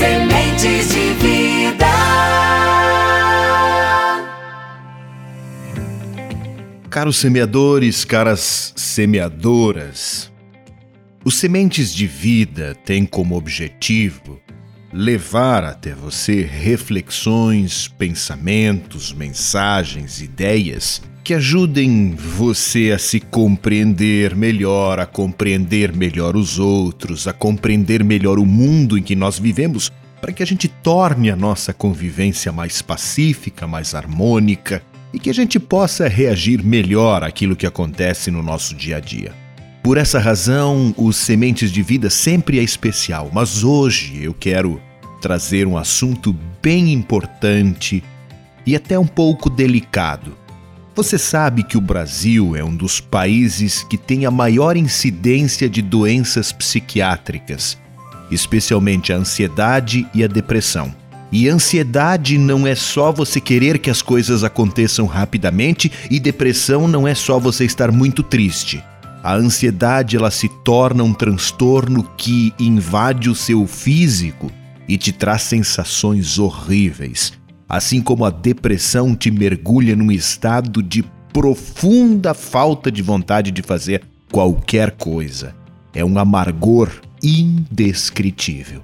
Sementes de vida. Caros semeadores, caras semeadoras, os Sementes de Vida têm como objetivo levar até você reflexões, pensamentos, mensagens, ideias que ajudem você a se compreender melhor, a compreender melhor os outros, a compreender melhor o mundo em que nós vivemos, para que a gente torne a nossa convivência mais pacífica, mais harmônica e que a gente possa reagir melhor àquilo que acontece no nosso dia a dia. Por essa razão, os Sementes de Vida sempre é especial, mas hoje eu quero trazer um assunto bem importante e até um pouco delicado. Você sabe que o Brasil é um dos países que tem a maior incidência de doenças psiquiátricas, especialmente a ansiedade e a depressão. E ansiedade não é só você querer que as coisas aconteçam rapidamente, e depressão não é só você estar muito triste. A ansiedade ela se torna um transtorno que invade o seu físico e te traz sensações horríveis, assim como a depressão te mergulha num estado de profunda falta de vontade de fazer qualquer coisa. É um amargor indescritível.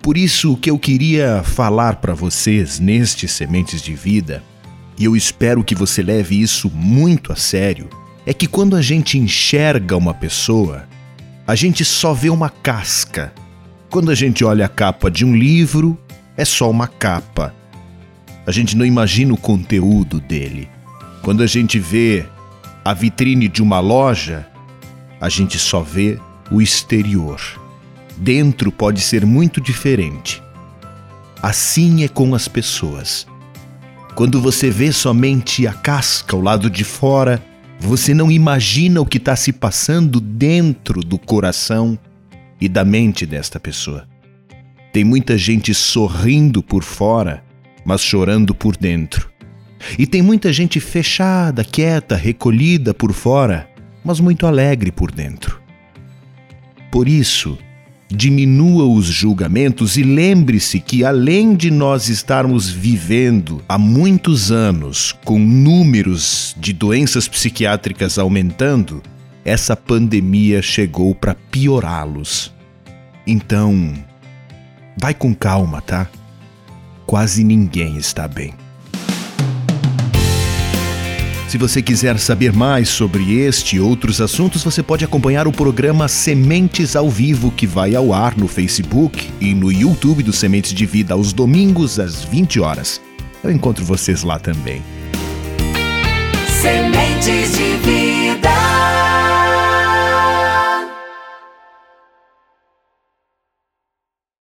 Por isso, o que eu queria falar para vocês nestes Sementes de Vida, e eu espero que você leve isso muito a sério, é que quando a gente enxerga uma pessoa, a gente só vê uma casca. Quando a gente olha a capa de um livro, é só uma capa. A gente não imagina o conteúdo dele. Quando a gente vê a vitrine de uma loja, a gente só vê o exterior. Dentro pode ser muito diferente. Assim é com as pessoas. Quando você vê somente a casca, o lado de fora, você não imagina o que está se passando dentro do coração e da mente desta pessoa. Tem muita gente sorrindo por fora, mas chorando por dentro. E tem muita gente fechada, quieta, recolhida por fora, mas muito alegre por dentro. Por isso, diminua os julgamentos e lembre-se que, além de nós estarmos vivendo há muitos anos com números de doenças psiquiátricas aumentando, essa pandemia chegou para piorá-los. Então, vai com calma, tá? Quase ninguém está bem. Se você quiser saber mais sobre este e outros assuntos, você pode acompanhar o programa Sementes ao Vivo, que vai ao ar no Facebook e no YouTube do Sementes de Vida aos domingos às 20 horas. Eu encontro vocês lá também. Sementes de vida.